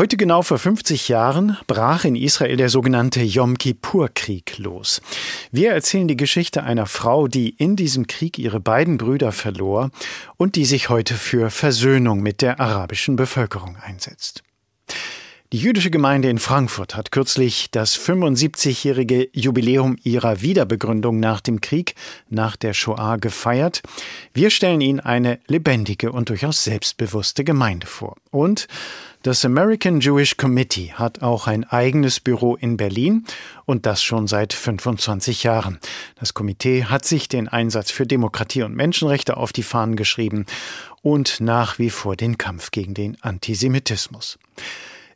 Heute genau vor 50 Jahren brach in Israel der sogenannte Yom Kippur-Krieg los. Wir erzählen die Geschichte einer Frau, die in diesem Krieg ihre beiden Brüder verlor und die sich heute für Versöhnung mit der arabischen Bevölkerung einsetzt. Die jüdische Gemeinde in Frankfurt hat kürzlich das 75-jährige Jubiläum ihrer Wiederbegründung nach dem Krieg, nach der Shoah gefeiert. Wir stellen Ihnen eine lebendige und durchaus selbstbewusste Gemeinde vor. Und das American Jewish Committee hat auch ein eigenes Büro in Berlin und das schon seit 25 Jahren. Das Komitee hat sich den Einsatz für Demokratie und Menschenrechte auf die Fahnen geschrieben und nach wie vor den Kampf gegen den Antisemitismus.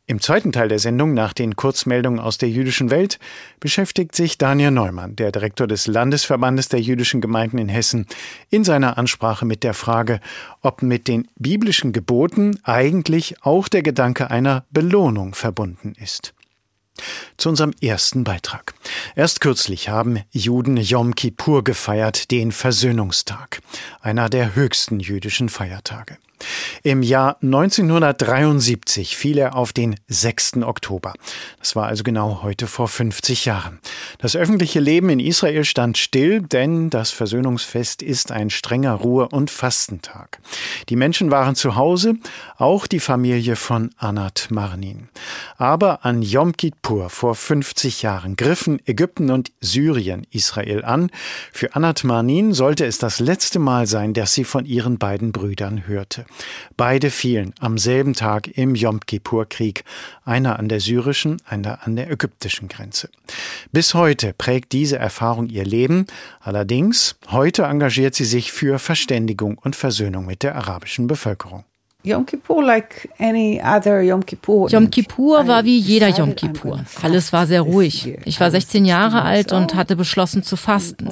Im zweiten Teil der Sendung nach den Kurzmeldungen aus der jüdischen Welt beschäftigt sich Daniel Neumann, der Direktor des Landesverbandes der jüdischen Gemeinden in Hessen, in seiner Ansprache mit der Frage, ob mit den biblischen Geboten eigentlich auch der Gedanke einer Belohnung verbunden ist. Zu unserem ersten Beitrag. Erst kürzlich haben Juden Yom Kippur gefeiert, den Versöhnungstag, einer der höchsten jüdischen Feiertage. Im Jahr 1973 fiel er auf den 6. Oktober. Das war also genau heute vor 50 Jahren. Das öffentliche Leben in Israel stand still, denn das Versöhnungsfest ist ein strenger Ruhe- und Fastentag. Die Menschen waren zu Hause, auch die Familie von Anat Marnin. Aber an Yom Kippur vor 50 Jahren griffen Ägypten und Syrien Israel an. Für Anat Marnin sollte es das letzte Mal sein, dass sie von ihren beiden Brüdern hörte. Beide fielen am selben Tag im Yom Kippur-Krieg, einer an der syrischen, einer an der ägyptischen Grenze. Bis heute prägt diese Erfahrung ihr Leben, allerdings heute engagiert sie sich für Verständigung und Versöhnung mit der arabischen Bevölkerung. Yom Kippur, like any other Yom Kippur. Yom Kippur war wie jeder Yom Kippur. Alles war sehr ruhig. Ich war 16 Jahre alt und hatte beschlossen zu fasten.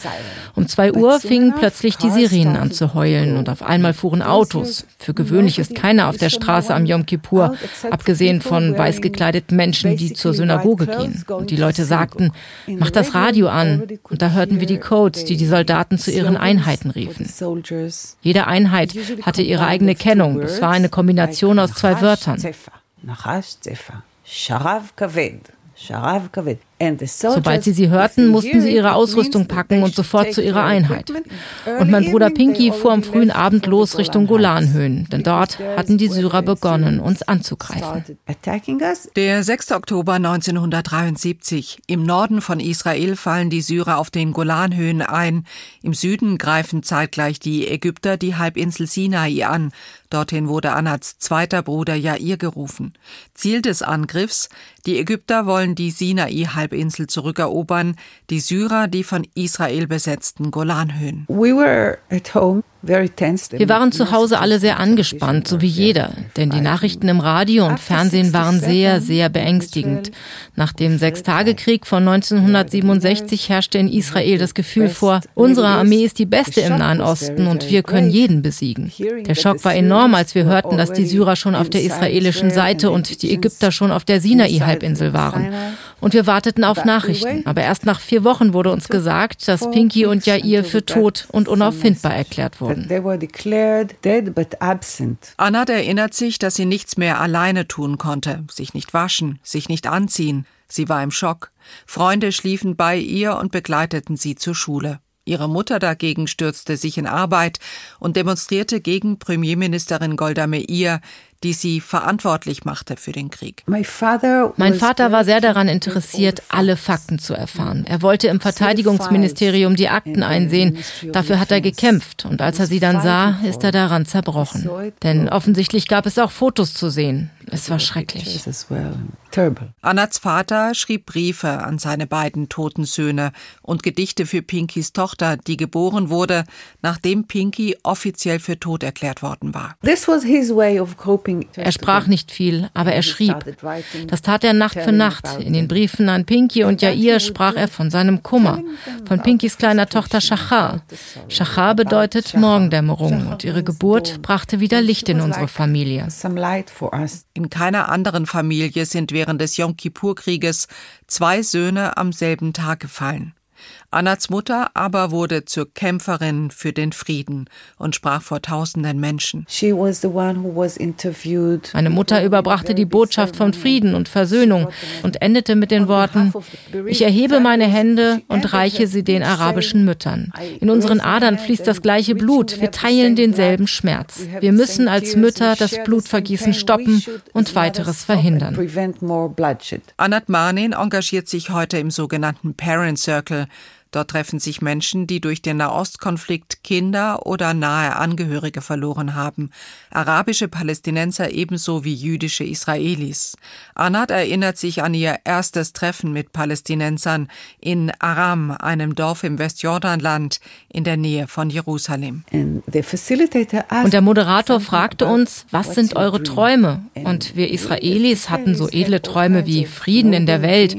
Um zwei Uhr fingen plötzlich die Sirenen an zu heulen und auf einmal fuhren Autos. Für gewöhnlich ist keiner auf der Straße am Yom Kippur, abgesehen von weiß gekleideten Menschen, die zur Synagoge gehen. Und die Leute sagten, mach das Radio an. Und da hörten wir die Codes, die die Soldaten zu ihren Einheiten riefen. Jede Einheit hatte ihre eigene Kennung. Es war eine Kombination aus zwei Wörtern. Sobald sie sie hörten, mussten sie ihre Ausrüstung packen und sofort zu ihrer Einheit. Und mein Bruder Pinky fuhr am frühen Abend los Richtung Golanhöhen, denn dort hatten die Syrer begonnen, uns anzugreifen. Der 6. Oktober 1973. Im Norden von Israel fallen die Syrer auf den Golanhöhen ein. Im Süden greifen zeitgleich die Ägypter die Halbinsel Sinai an. Dorthin wurde Anats zweiter Bruder Jair gerufen. Ziel des Angriffs? Die Ägypter wollen die Sinai-Halbinsel Halbinsel zurückerobern, die Syrer die von Israel besetzten Golanhöhen. Wir waren zu Hause alle sehr angespannt, so wie jeder, denn die Nachrichten im Radio und Fernsehen waren sehr, sehr beängstigend. Nach dem Sechstagekrieg von 1967 herrschte in Israel das Gefühl vor, unsere Armee ist die beste im Nahen Osten und wir können jeden besiegen. Der Schock war enorm, als wir hörten, dass die Syrer schon auf der israelischen Seite und die Ägypter schon auf der Sinai-Halbinsel waren. Und wir warteten auf Nachrichten. Aber erst nach vier Wochen wurde uns gesagt, dass Pinky und Jair für tot und unauffindbar erklärt wurden. Anna erinnert sich, dass sie nichts mehr alleine tun konnte. Sich nicht waschen, sich nicht anziehen. Sie war im Schock. Freunde schliefen bei ihr und begleiteten sie zur Schule. Ihre Mutter dagegen stürzte sich in Arbeit und demonstrierte gegen Premierministerin Golda Meir, die sie verantwortlich machte für den Krieg. Mein Vater war sehr daran interessiert, alle Fakten zu erfahren. Er wollte im Verteidigungsministerium die Akten einsehen. Dafür hat er gekämpft. Und als er sie dann sah, ist er daran zerbrochen. Denn offensichtlich gab es auch Fotos zu sehen. Es war schrecklich. Annats Vater schrieb Briefe an seine beiden toten Söhne und Gedichte für Pinkys Tochter, die geboren wurde, nachdem Pinky offiziell für tot erklärt worden war. Er sprach nicht viel, aber er schrieb. Das tat er Nacht für Nacht. In den Briefen an Pinky und Jair sprach er von seinem Kummer, von Pinkys kleiner Tochter Shachar. Shachar bedeutet Morgendämmerung und ihre Geburt brachte wieder Licht in unsere Familie. In keiner anderen Familie sind während des Yom Kippur-Krieges zwei Söhne am selben Tag gefallen. Annats Mutter aber wurde zur Kämpferin für den Frieden und sprach vor tausenden Menschen. Meine Mutter überbrachte die Botschaft von Frieden und Versöhnung und endete mit den Worten, ich erhebe meine Hände und reiche sie den arabischen Müttern. In unseren Adern fließt das gleiche Blut, wir teilen denselben Schmerz. Wir müssen als Mütter das Blutvergießen stoppen und weiteres verhindern. Anat Marnin engagiert sich heute im sogenannten Parent Circle, Dort treffen sich Menschen, die durch den Nahostkonflikt Kinder oder nahe Angehörige verloren haben, arabische Palästinenser ebenso wie jüdische Israelis. Anat erinnert sich an ihr erstes Treffen mit Palästinensern in Aram, einem Dorf im Westjordanland in der Nähe von Jerusalem. Und der Moderator fragte uns, was sind eure Träume? Und wir Israelis hatten so edle Träume wie Frieden in der Welt.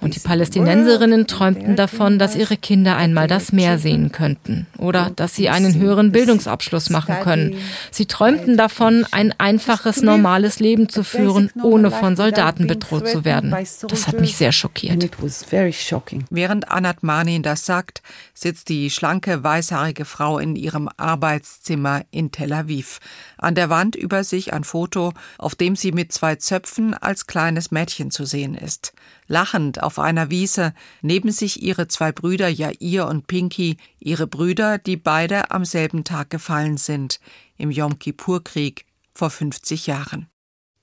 Und die Palästinenserinnen träumten davon, dass ihre Kinder einmal das Meer sehen könnten oder dass sie einen höheren Bildungsabschluss machen können. Sie träumten davon, ein einfaches, normales Leben zu führen, ohne von Soldaten bedroht zu werden. Das hat mich sehr schockiert. Während Anat Manin das sagt, sitzt die schlanke, weißhaarige Frau in ihrem Arbeitszimmer in Tel Aviv. An der Wand über sich ein Foto, auf dem sie mit zwei Zöpfen als kleines Mädchen zu sehen ist lachend auf einer Wiese, neben sich ihre zwei Brüder Jair und Pinky, ihre Brüder, die beide am selben Tag gefallen sind, im Yom Kippur-Krieg vor 50 Jahren.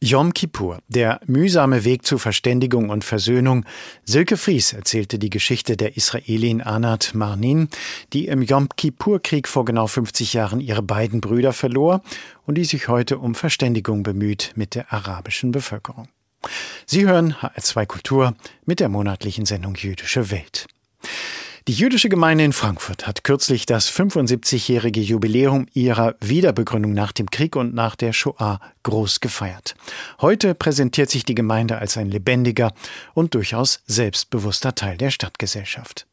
Yom Kippur, der mühsame Weg zu Verständigung und Versöhnung. Silke Fries erzählte die Geschichte der Israelin Anat Marnin, die im Yom Kippur-Krieg vor genau 50 Jahren ihre beiden Brüder verlor und die sich heute um Verständigung bemüht mit der arabischen Bevölkerung. Sie hören HR2 Kultur mit der monatlichen Sendung Jüdische Welt. Die jüdische Gemeinde in Frankfurt hat kürzlich das 75-jährige Jubiläum ihrer Wiederbegründung nach dem Krieg und nach der Shoah groß gefeiert. Heute präsentiert sich die Gemeinde als ein lebendiger und durchaus selbstbewusster Teil der Stadtgesellschaft.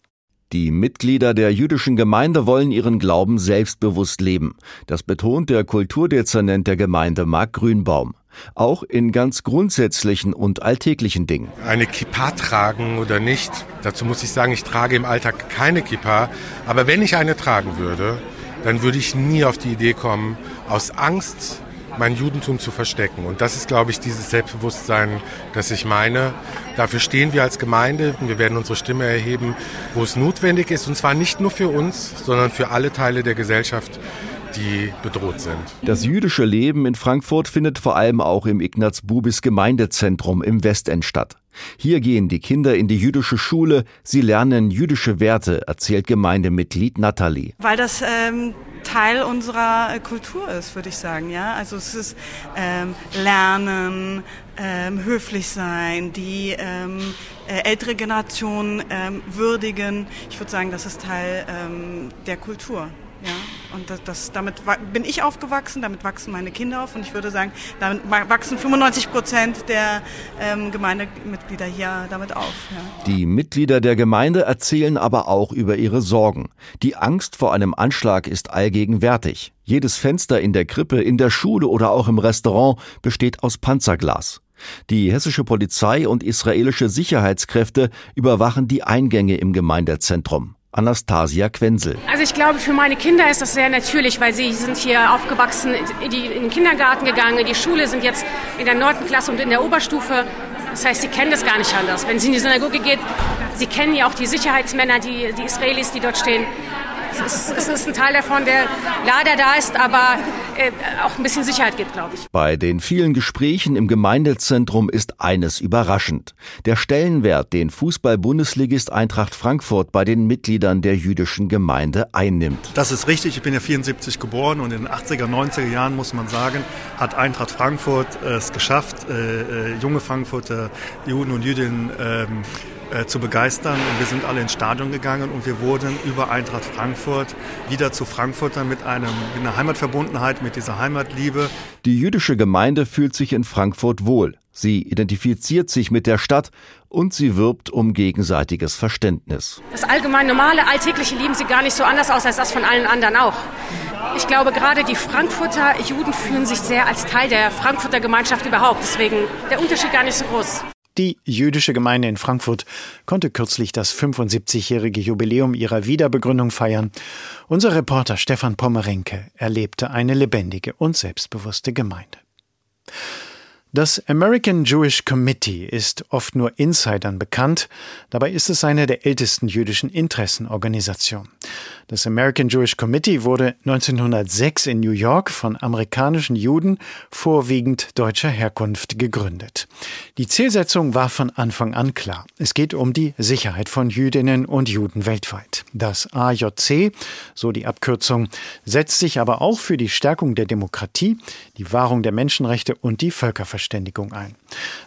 Die Mitglieder der jüdischen Gemeinde wollen ihren Glauben selbstbewusst leben. Das betont der Kulturdezernent der Gemeinde Marc Grünbaum. Auch in ganz grundsätzlichen und alltäglichen Dingen. Eine Kippa tragen oder nicht, dazu muss ich sagen, ich trage im Alltag keine Kippa. Aber wenn ich eine tragen würde, dann würde ich nie auf die Idee kommen, aus Angst mein Judentum zu verstecken. Und das ist, glaube ich, dieses Selbstbewusstsein, das ich meine. Dafür stehen wir als Gemeinde. Wir werden unsere Stimme erheben, wo es notwendig ist. Und zwar nicht nur für uns, sondern für alle Teile der Gesellschaft, die bedroht sind. Das jüdische Leben in Frankfurt findet vor allem auch im Ignaz-Bubis Gemeindezentrum im Westend statt. Hier gehen die Kinder in die jüdische Schule, sie lernen jüdische Werte, erzählt Gemeindemitglied Nathalie. Weil das ähm, Teil unserer Kultur ist, würde ich sagen. Ja, also es ist ähm, Lernen, ähm, höflich sein, die ähm, äh, ältere Generation ähm, würdigen. Ich würde sagen, das ist Teil ähm, der Kultur. Ja, und das, das, damit bin ich aufgewachsen, damit wachsen meine Kinder auf und ich würde sagen, damit wachsen 95 Prozent der ähm, Gemeindemitglieder hier damit auf. Ja. Die Mitglieder der Gemeinde erzählen aber auch über ihre Sorgen. Die Angst vor einem Anschlag ist allgegenwärtig. Jedes Fenster in der Krippe, in der Schule oder auch im Restaurant besteht aus Panzerglas. Die hessische Polizei und israelische Sicherheitskräfte überwachen die Eingänge im Gemeindezentrum. Anastasia Quenzel. Also ich glaube, für meine Kinder ist das sehr natürlich, weil sie sind hier aufgewachsen, die, in den Kindergarten gegangen, die Schule, sind jetzt in der neunten Klasse und in der Oberstufe. Das heißt, sie kennen das gar nicht anders. Wenn sie in die Synagoge geht, sie kennen ja auch die Sicherheitsmänner, die, die Israelis, die dort stehen. Es ist, es ist ein Teil davon, der leider da ist, aber äh, auch ein bisschen Sicherheit gibt, glaube ich. Bei den vielen Gesprächen im Gemeindezentrum ist eines überraschend. Der Stellenwert, den Fußball-Bundesligist Eintracht Frankfurt bei den Mitgliedern der jüdischen Gemeinde einnimmt. Das ist richtig. Ich bin ja 74 geboren und in den 80er, 90er Jahren, muss man sagen, hat Eintracht Frankfurt äh, es geschafft, äh, äh, junge Frankfurter Juden und Jüdinnen ähm, äh, zu begeistern. Und wir sind alle ins Stadion gegangen und wir wurden über Eintracht Frankfurt wieder zu Frankfurtern mit, einem, mit einer Heimatverbundenheit, mit dieser Heimatliebe. Die jüdische Gemeinde fühlt sich in Frankfurt wohl. Sie identifiziert sich mit der Stadt und sie wirbt um gegenseitiges Verständnis. Das allgemein normale, alltägliche Leben sieht gar nicht so anders aus als das von allen anderen auch. Ich glaube, gerade die Frankfurter Juden fühlen sich sehr als Teil der Frankfurter Gemeinschaft überhaupt. Deswegen der Unterschied gar nicht so groß. Die jüdische Gemeinde in Frankfurt konnte kürzlich das 75-jährige Jubiläum ihrer Wiederbegründung feiern. Unser Reporter Stefan Pommerenke erlebte eine lebendige und selbstbewusste Gemeinde. Das American Jewish Committee ist oft nur Insidern bekannt, dabei ist es eine der ältesten jüdischen Interessenorganisationen. Das American Jewish Committee wurde 1906 in New York von amerikanischen Juden vorwiegend deutscher Herkunft gegründet. Die Zielsetzung war von Anfang an klar. Es geht um die Sicherheit von Jüdinnen und Juden weltweit. Das AJC, so die Abkürzung, setzt sich aber auch für die Stärkung der Demokratie, die Wahrung der Menschenrechte und die Völkerverständigung ein.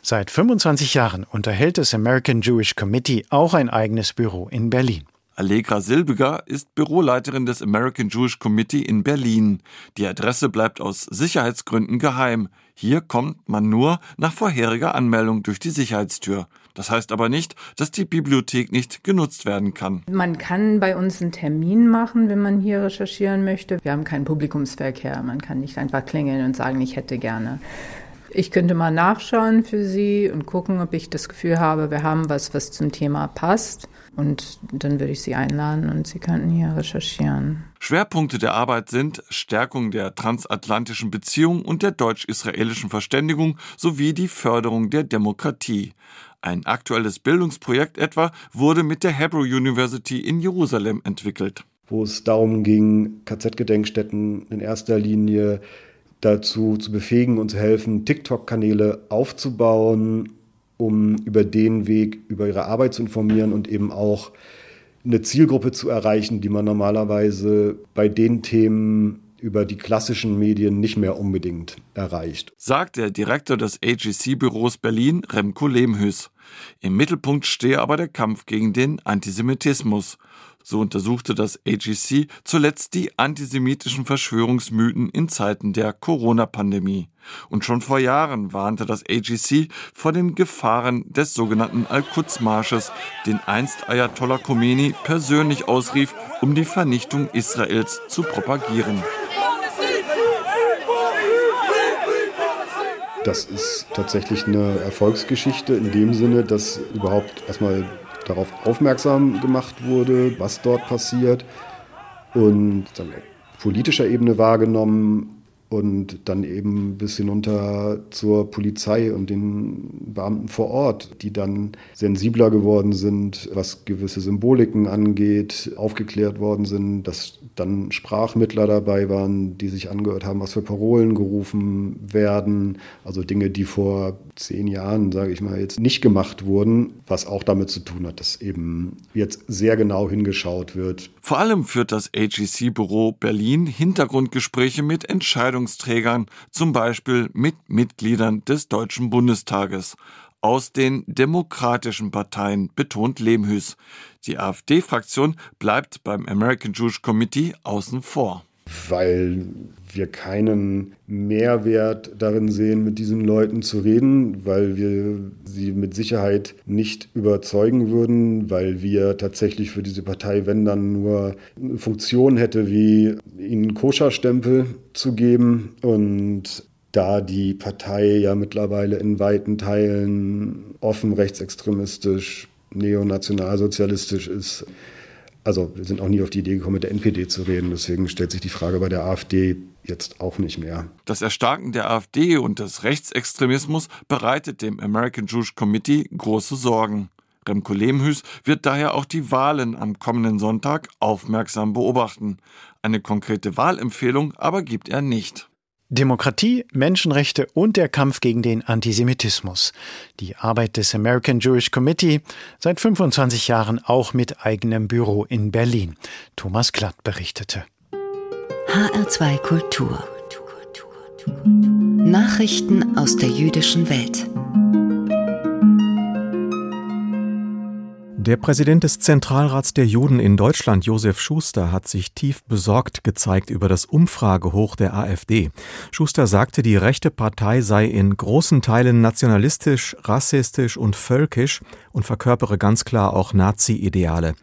Seit 25 Jahren unterhält das American Jewish Committee auch ein eigenes Büro in Berlin. Allegra Silbiger ist Büroleiterin des American Jewish Committee in Berlin. Die Adresse bleibt aus Sicherheitsgründen geheim. Hier kommt man nur nach vorheriger Anmeldung durch die Sicherheitstür. Das heißt aber nicht, dass die Bibliothek nicht genutzt werden kann. Man kann bei uns einen Termin machen, wenn man hier recherchieren möchte. Wir haben keinen Publikumsverkehr. Man kann nicht einfach klingeln und sagen, ich hätte gerne. Ich könnte mal nachschauen für Sie und gucken, ob ich das Gefühl habe, wir haben was, was zum Thema passt. Und dann würde ich Sie einladen und Sie könnten hier recherchieren. Schwerpunkte der Arbeit sind Stärkung der transatlantischen Beziehung und der deutsch-israelischen Verständigung sowie die Förderung der Demokratie. Ein aktuelles Bildungsprojekt etwa wurde mit der Hebrew University in Jerusalem entwickelt. Wo es darum ging, KZ-Gedenkstätten in erster Linie dazu zu befähigen und zu helfen, TikTok-Kanäle aufzubauen, um über den Weg über ihre Arbeit zu informieren und eben auch eine Zielgruppe zu erreichen, die man normalerweise bei den Themen über die klassischen Medien nicht mehr unbedingt erreicht. Sagt der Direktor des AGC-Büros Berlin, Remco Lehmhüs. Im Mittelpunkt stehe aber der Kampf gegen den Antisemitismus. So untersuchte das AGC zuletzt die antisemitischen Verschwörungsmythen in Zeiten der Corona-Pandemie. Und schon vor Jahren warnte das AGC vor den Gefahren des sogenannten Al-Quds-Marsches, den einst Ayatollah Khomeini persönlich ausrief, um die Vernichtung Israels zu propagieren. Das ist tatsächlich eine Erfolgsgeschichte in dem Sinne, dass überhaupt erstmal darauf aufmerksam gemacht wurde, was dort passiert und auf politischer Ebene wahrgenommen und dann eben bis hinunter zur Polizei und den Beamten vor Ort, die dann sensibler geworden sind, was gewisse Symboliken angeht, aufgeklärt worden sind, dass dann Sprachmittler dabei waren, die sich angehört haben, was für Parolen gerufen werden. Also Dinge, die vor zehn Jahren, sage ich mal, jetzt nicht gemacht wurden, was auch damit zu tun hat, dass eben jetzt sehr genau hingeschaut wird. Vor allem führt das AGC-Büro Berlin Hintergrundgespräche mit Entscheidungsträgern, zum Beispiel mit Mitgliedern des Deutschen Bundestages aus den demokratischen Parteien, betont Lehmhüs. Die AfD-Fraktion bleibt beim American Jewish Committee außen vor. Weil wir keinen Mehrwert darin sehen, mit diesen Leuten zu reden, weil wir sie mit Sicherheit nicht überzeugen würden, weil wir tatsächlich für diese Partei, wenn dann nur eine Funktion hätte, wie ihnen Koscher-Stempel zu geben und da die Partei ja mittlerweile in weiten Teilen offen rechtsextremistisch, neonationalsozialistisch ist. Also wir sind auch nie auf die Idee gekommen, mit der NPD zu reden. Deswegen stellt sich die Frage bei der AfD jetzt auch nicht mehr. Das Erstarken der AfD und des Rechtsextremismus bereitet dem American Jewish Committee große Sorgen. Remco Lehmhüß wird daher auch die Wahlen am kommenden Sonntag aufmerksam beobachten. Eine konkrete Wahlempfehlung aber gibt er nicht. Demokratie, Menschenrechte und der Kampf gegen den Antisemitismus. Die Arbeit des American Jewish Committee seit 25 Jahren auch mit eigenem Büro in Berlin. Thomas Glatt berichtete. HR2 Kultur. Nachrichten aus der jüdischen Welt. Der Präsident des Zentralrats der Juden in Deutschland, Josef Schuster, hat sich tief besorgt gezeigt über das Umfragehoch der AfD. Schuster sagte, die rechte Partei sei in großen Teilen nationalistisch, rassistisch und völkisch und verkörpere ganz klar auch Nazi-Ideale.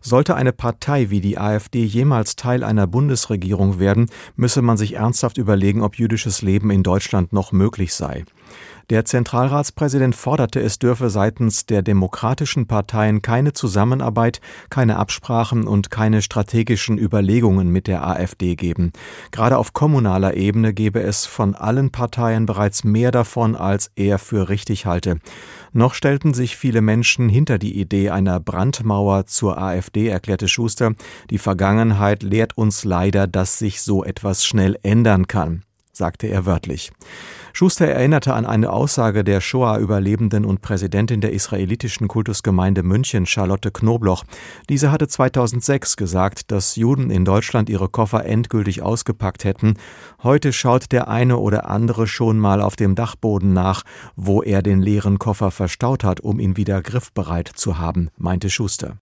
Sollte eine Partei wie die AfD jemals Teil einer Bundesregierung werden, müsse man sich ernsthaft überlegen, ob jüdisches Leben in Deutschland noch möglich sei. Der Zentralratspräsident forderte, es dürfe seitens der demokratischen Parteien keine Zusammenarbeit, keine Absprachen und keine strategischen Überlegungen mit der AfD geben. Gerade auf kommunaler Ebene gebe es von allen Parteien bereits mehr davon, als er für richtig halte. Noch stellten sich viele Menschen hinter die Idee einer Brandmauer zur AfD, erklärte Schuster. Die Vergangenheit lehrt uns leider, dass sich so etwas schnell ändern kann sagte er wörtlich. Schuster erinnerte an eine Aussage der Shoah-Überlebenden und Präsidentin der israelitischen Kultusgemeinde München, Charlotte Knobloch. Diese hatte 2006 gesagt, dass Juden in Deutschland ihre Koffer endgültig ausgepackt hätten. Heute schaut der eine oder andere schon mal auf dem Dachboden nach, wo er den leeren Koffer verstaut hat, um ihn wieder griffbereit zu haben, meinte Schuster.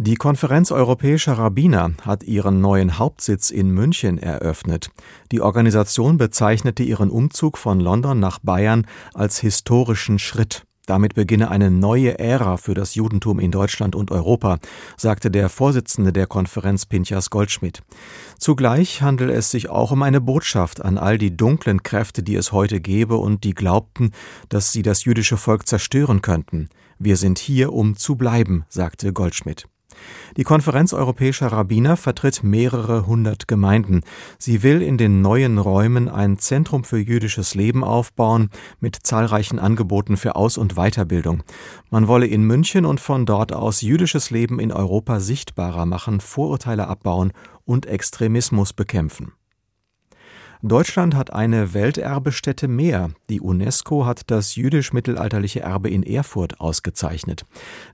Die Konferenz europäischer Rabbiner hat ihren neuen Hauptsitz in München eröffnet. Die Organisation bezeichnete ihren Umzug von London nach Bayern als historischen Schritt. Damit beginne eine neue Ära für das Judentum in Deutschland und Europa, sagte der Vorsitzende der Konferenz Pinchas Goldschmidt. Zugleich handele es sich auch um eine Botschaft an all die dunklen Kräfte, die es heute gäbe und die glaubten, dass sie das jüdische Volk zerstören könnten. Wir sind hier, um zu bleiben, sagte Goldschmidt. Die Konferenz europäischer Rabbiner vertritt mehrere hundert Gemeinden. Sie will in den neuen Räumen ein Zentrum für jüdisches Leben aufbauen mit zahlreichen Angeboten für Aus- und Weiterbildung. Man wolle in München und von dort aus jüdisches Leben in Europa sichtbarer machen, Vorurteile abbauen und Extremismus bekämpfen. Deutschland hat eine Welterbestätte mehr. Die UNESCO hat das jüdisch-mittelalterliche Erbe in Erfurt ausgezeichnet.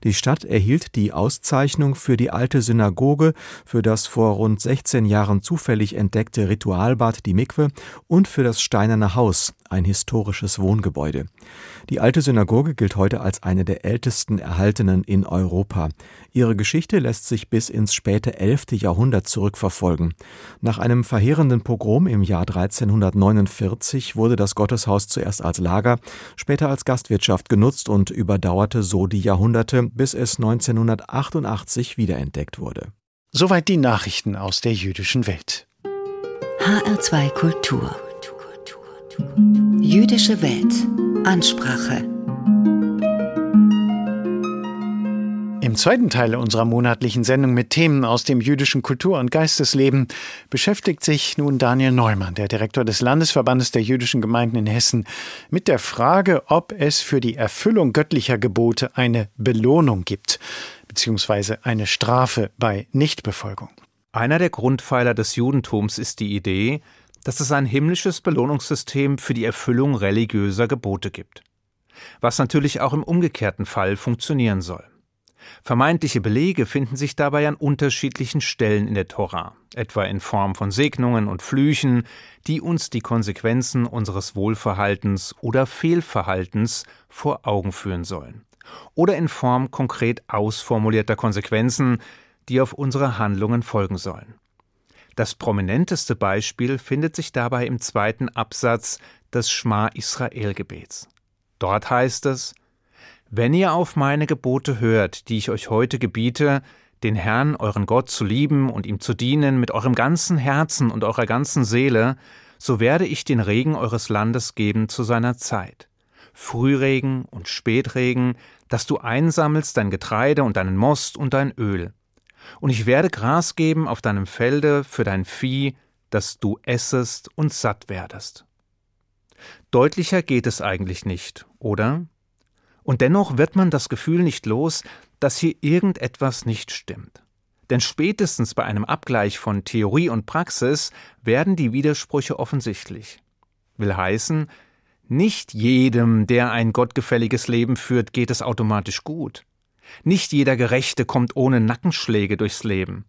Die Stadt erhielt die Auszeichnung für die alte Synagoge, für das vor rund 16 Jahren zufällig entdeckte Ritualbad, die Mikwe, und für das Steinerne Haus, ein historisches Wohngebäude. Die alte Synagoge gilt heute als eine der ältesten erhaltenen in Europa. Ihre Geschichte lässt sich bis ins späte 11. Jahrhundert zurückverfolgen. Nach einem verheerenden Pogrom im Jahr 1349 wurde das Gotteshaus zuerst als Lager, später als Gastwirtschaft genutzt und überdauerte so die Jahrhunderte, bis es 1988 wiederentdeckt wurde. Soweit die Nachrichten aus der jüdischen Welt. HR2 Kultur. Jüdische Welt. Ansprache. Im zweiten Teil unserer monatlichen Sendung mit Themen aus dem jüdischen Kultur- und Geistesleben beschäftigt sich nun Daniel Neumann, der Direktor des Landesverbandes der jüdischen Gemeinden in Hessen, mit der Frage, ob es für die Erfüllung göttlicher Gebote eine Belohnung gibt, beziehungsweise eine Strafe bei Nichtbefolgung. Einer der Grundpfeiler des Judentums ist die Idee, dass es ein himmlisches Belohnungssystem für die Erfüllung religiöser Gebote gibt. Was natürlich auch im umgekehrten Fall funktionieren soll. Vermeintliche Belege finden sich dabei an unterschiedlichen Stellen in der Tora, etwa in Form von Segnungen und Flüchen, die uns die Konsequenzen unseres Wohlverhaltens oder Fehlverhaltens vor Augen führen sollen, oder in Form konkret ausformulierter Konsequenzen, die auf unsere Handlungen folgen sollen. Das prominenteste Beispiel findet sich dabei im zweiten Absatz des Schma Israel Gebets. Dort heißt es, wenn ihr auf meine Gebote hört, die ich euch heute gebiete, den Herrn, euren Gott, zu lieben und ihm zu dienen mit eurem ganzen Herzen und eurer ganzen Seele, so werde ich den Regen eures Landes geben zu seiner Zeit. Frühregen und Spätregen, dass du einsammelst dein Getreide und deinen Most und dein Öl. Und ich werde Gras geben auf deinem Felde für dein Vieh, dass du essest und satt werdest. Deutlicher geht es eigentlich nicht, oder? Und dennoch wird man das Gefühl nicht los, dass hier irgendetwas nicht stimmt. Denn spätestens bei einem Abgleich von Theorie und Praxis werden die Widersprüche offensichtlich. Will heißen, nicht jedem, der ein gottgefälliges Leben führt, geht es automatisch gut. Nicht jeder Gerechte kommt ohne Nackenschläge durchs Leben.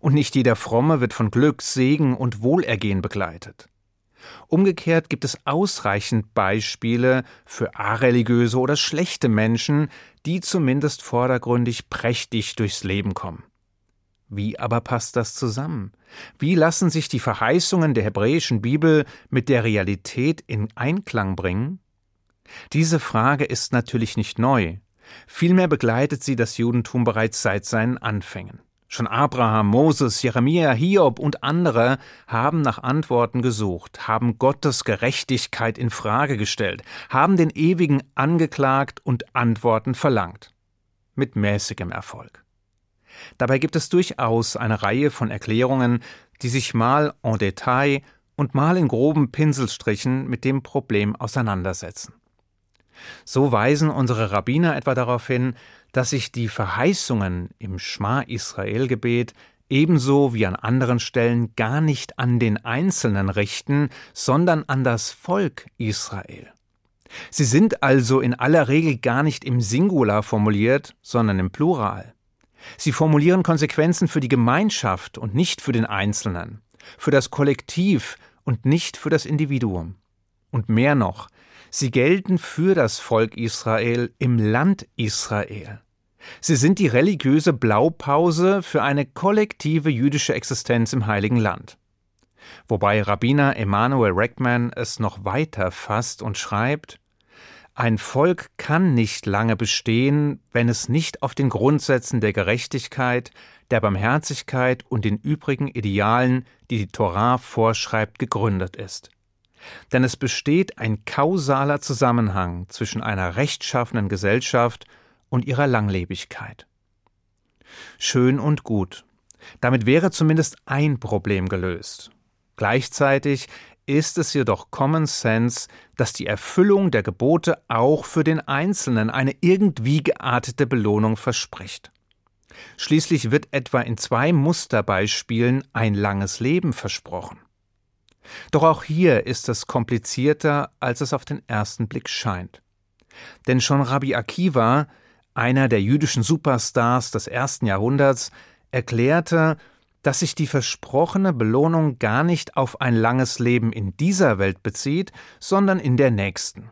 Und nicht jeder Fromme wird von Glück, Segen und Wohlergehen begleitet. Umgekehrt gibt es ausreichend Beispiele für areligiöse oder schlechte Menschen, die zumindest vordergründig prächtig durchs Leben kommen. Wie aber passt das zusammen? Wie lassen sich die Verheißungen der hebräischen Bibel mit der Realität in Einklang bringen? Diese Frage ist natürlich nicht neu. Vielmehr begleitet sie das Judentum bereits seit seinen Anfängen. Schon Abraham, Moses, Jeremia, Hiob und andere haben nach Antworten gesucht, haben Gottes Gerechtigkeit in Frage gestellt, haben den Ewigen angeklagt und Antworten verlangt. Mit mäßigem Erfolg. Dabei gibt es durchaus eine Reihe von Erklärungen, die sich mal en Detail und mal in groben Pinselstrichen mit dem Problem auseinandersetzen. So weisen unsere Rabbiner etwa darauf hin, dass sich die Verheißungen im Schma Israel Gebet ebenso wie an anderen Stellen gar nicht an den Einzelnen richten, sondern an das Volk Israel. Sie sind also in aller Regel gar nicht im Singular formuliert, sondern im Plural. Sie formulieren Konsequenzen für die Gemeinschaft und nicht für den Einzelnen, für das Kollektiv und nicht für das Individuum. Und mehr noch, Sie gelten für das Volk Israel im Land Israel. Sie sind die religiöse Blaupause für eine kollektive jüdische Existenz im Heiligen Land. Wobei Rabbiner Emanuel Reckman es noch weiter fasst und schreibt, ein Volk kann nicht lange bestehen, wenn es nicht auf den Grundsätzen der Gerechtigkeit, der Barmherzigkeit und den übrigen Idealen, die die Torah vorschreibt, gegründet ist. Denn es besteht ein kausaler Zusammenhang zwischen einer rechtschaffenen Gesellschaft und ihrer Langlebigkeit. Schön und gut. Damit wäre zumindest ein Problem gelöst. Gleichzeitig ist es jedoch Common Sense, dass die Erfüllung der Gebote auch für den Einzelnen eine irgendwie geartete Belohnung verspricht. Schließlich wird etwa in zwei Musterbeispielen ein langes Leben versprochen. Doch auch hier ist es komplizierter, als es auf den ersten Blick scheint. Denn schon Rabbi Akiva, einer der jüdischen Superstars des ersten Jahrhunderts, erklärte, dass sich die versprochene Belohnung gar nicht auf ein langes Leben in dieser Welt bezieht, sondern in der nächsten.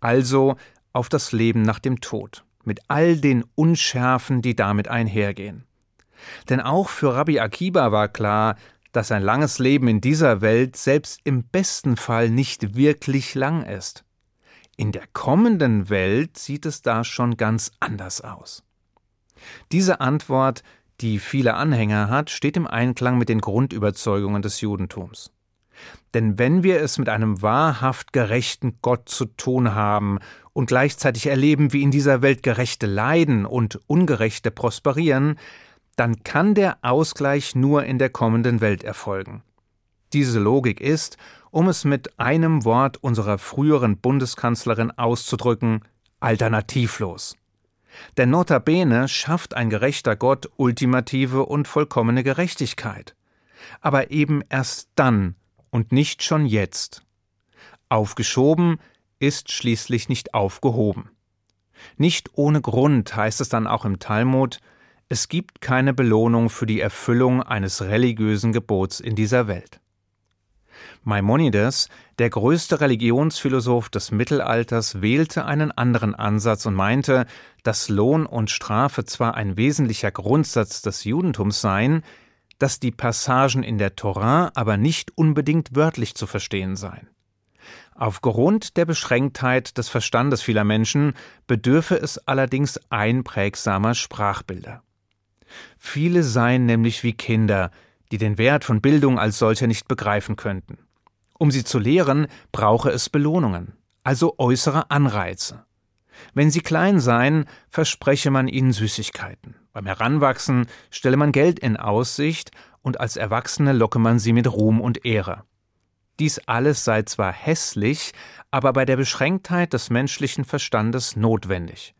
Also auf das Leben nach dem Tod, mit all den Unschärfen, die damit einhergehen. Denn auch für Rabbi Akiba war klar, dass ein langes Leben in dieser Welt selbst im besten Fall nicht wirklich lang ist. In der kommenden Welt sieht es da schon ganz anders aus. Diese Antwort, die viele Anhänger hat, steht im Einklang mit den Grundüberzeugungen des Judentums. Denn wenn wir es mit einem wahrhaft gerechten Gott zu tun haben und gleichzeitig erleben, wie in dieser Welt Gerechte leiden und Ungerechte prosperieren, dann kann der Ausgleich nur in der kommenden Welt erfolgen. Diese Logik ist, um es mit einem Wort unserer früheren Bundeskanzlerin auszudrücken, alternativlos. Denn notabene schafft ein gerechter Gott ultimative und vollkommene Gerechtigkeit. Aber eben erst dann und nicht schon jetzt. Aufgeschoben ist schließlich nicht aufgehoben. Nicht ohne Grund heißt es dann auch im Talmud, es gibt keine Belohnung für die Erfüllung eines religiösen Gebots in dieser Welt. Maimonides, der größte Religionsphilosoph des Mittelalters, wählte einen anderen Ansatz und meinte, dass Lohn und Strafe zwar ein wesentlicher Grundsatz des Judentums seien, dass die Passagen in der Torah aber nicht unbedingt wörtlich zu verstehen seien. Aufgrund der Beschränktheit des Verstandes vieler Menschen bedürfe es allerdings einprägsamer Sprachbilder. Viele seien nämlich wie Kinder, die den Wert von Bildung als solcher nicht begreifen könnten. Um sie zu lehren, brauche es Belohnungen, also äußere Anreize. Wenn sie klein seien, verspreche man ihnen Süßigkeiten. Beim Heranwachsen stelle man Geld in Aussicht und als Erwachsene locke man sie mit Ruhm und Ehre. Dies alles sei zwar hässlich, aber bei der Beschränktheit des menschlichen Verstandes notwendig.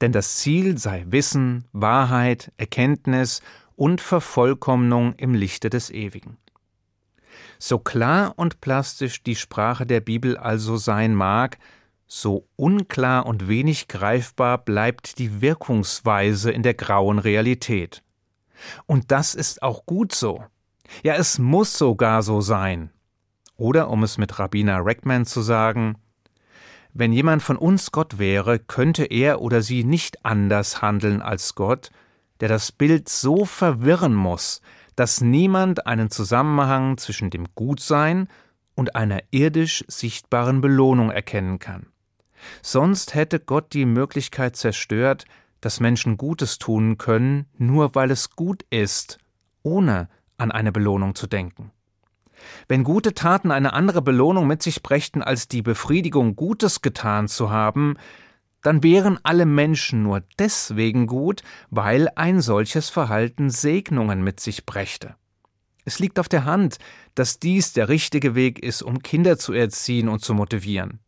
Denn das Ziel sei Wissen, Wahrheit, Erkenntnis und Vervollkommnung im Lichte des Ewigen. So klar und plastisch die Sprache der Bibel also sein mag, so unklar und wenig greifbar bleibt die Wirkungsweise in der grauen Realität. Und das ist auch gut so. Ja, es muss sogar so sein. Oder um es mit Rabbiner Reckman zu sagen, wenn jemand von uns Gott wäre, könnte er oder sie nicht anders handeln als Gott, der das Bild so verwirren muss, dass niemand einen Zusammenhang zwischen dem Gutsein und einer irdisch sichtbaren Belohnung erkennen kann. Sonst hätte Gott die Möglichkeit zerstört, dass Menschen Gutes tun können, nur weil es gut ist, ohne an eine Belohnung zu denken. Wenn gute Taten eine andere Belohnung mit sich brächten, als die Befriedigung, Gutes getan zu haben, dann wären alle Menschen nur deswegen gut, weil ein solches Verhalten Segnungen mit sich brächte. Es liegt auf der Hand, dass dies der richtige Weg ist, um Kinder zu erziehen und zu motivieren.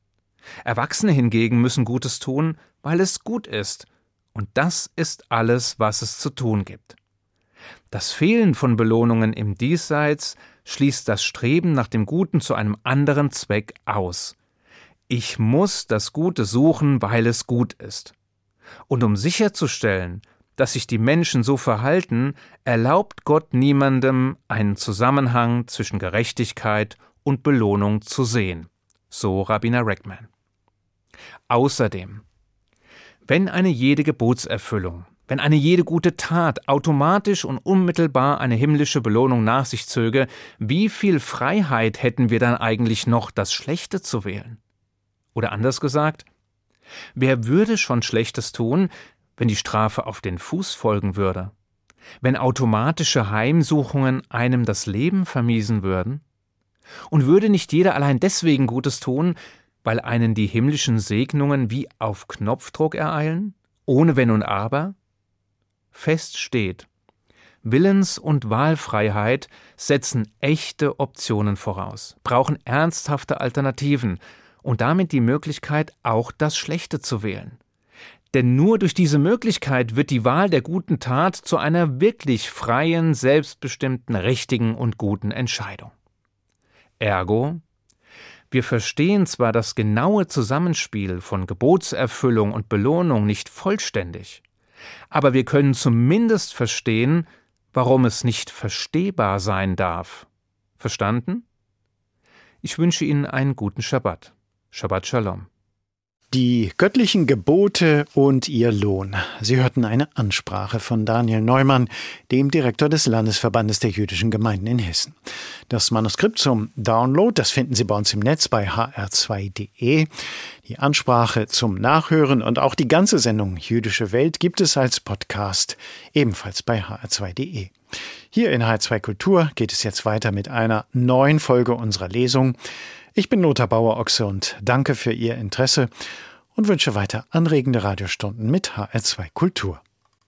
Erwachsene hingegen müssen Gutes tun, weil es gut ist, und das ist alles, was es zu tun gibt. Das Fehlen von Belohnungen im Diesseits schließt das Streben nach dem Guten zu einem anderen Zweck aus. Ich muss das Gute suchen, weil es gut ist. Und um sicherzustellen, dass sich die Menschen so verhalten, erlaubt Gott niemandem einen Zusammenhang zwischen Gerechtigkeit und Belohnung zu sehen. So Rabbiner Reckman. Außerdem, wenn eine jede Gebotserfüllung, wenn eine jede gute Tat automatisch und unmittelbar eine himmlische Belohnung nach sich zöge, wie viel Freiheit hätten wir dann eigentlich noch, das Schlechte zu wählen? Oder anders gesagt, wer würde schon Schlechtes tun, wenn die Strafe auf den Fuß folgen würde? Wenn automatische Heimsuchungen einem das Leben vermiesen würden? Und würde nicht jeder allein deswegen Gutes tun, weil einen die himmlischen Segnungen wie auf Knopfdruck ereilen, ohne Wenn und Aber? Fest steht, Willens- und Wahlfreiheit setzen echte Optionen voraus, brauchen ernsthafte Alternativen und damit die Möglichkeit, auch das Schlechte zu wählen. Denn nur durch diese Möglichkeit wird die Wahl der guten Tat zu einer wirklich freien, selbstbestimmten, richtigen und guten Entscheidung. Ergo, wir verstehen zwar das genaue Zusammenspiel von Gebotserfüllung und Belohnung nicht vollständig, aber wir können zumindest verstehen, warum es nicht verstehbar sein darf. Verstanden? Ich wünsche Ihnen einen guten Schabbat. Shabbat Shalom. Die göttlichen Gebote und ihr Lohn. Sie hörten eine Ansprache von Daniel Neumann, dem Direktor des Landesverbandes der jüdischen Gemeinden in Hessen. Das Manuskript zum Download, das finden Sie bei uns im Netz bei hr2.de. Die Ansprache zum Nachhören und auch die ganze Sendung Jüdische Welt gibt es als Podcast, ebenfalls bei hr2.de. Hier in HR2 Kultur geht es jetzt weiter mit einer neuen Folge unserer Lesung. Ich bin Lothar Bauer-Ochse und danke für Ihr Interesse und wünsche weiter anregende Radiostunden mit HR2 Kultur.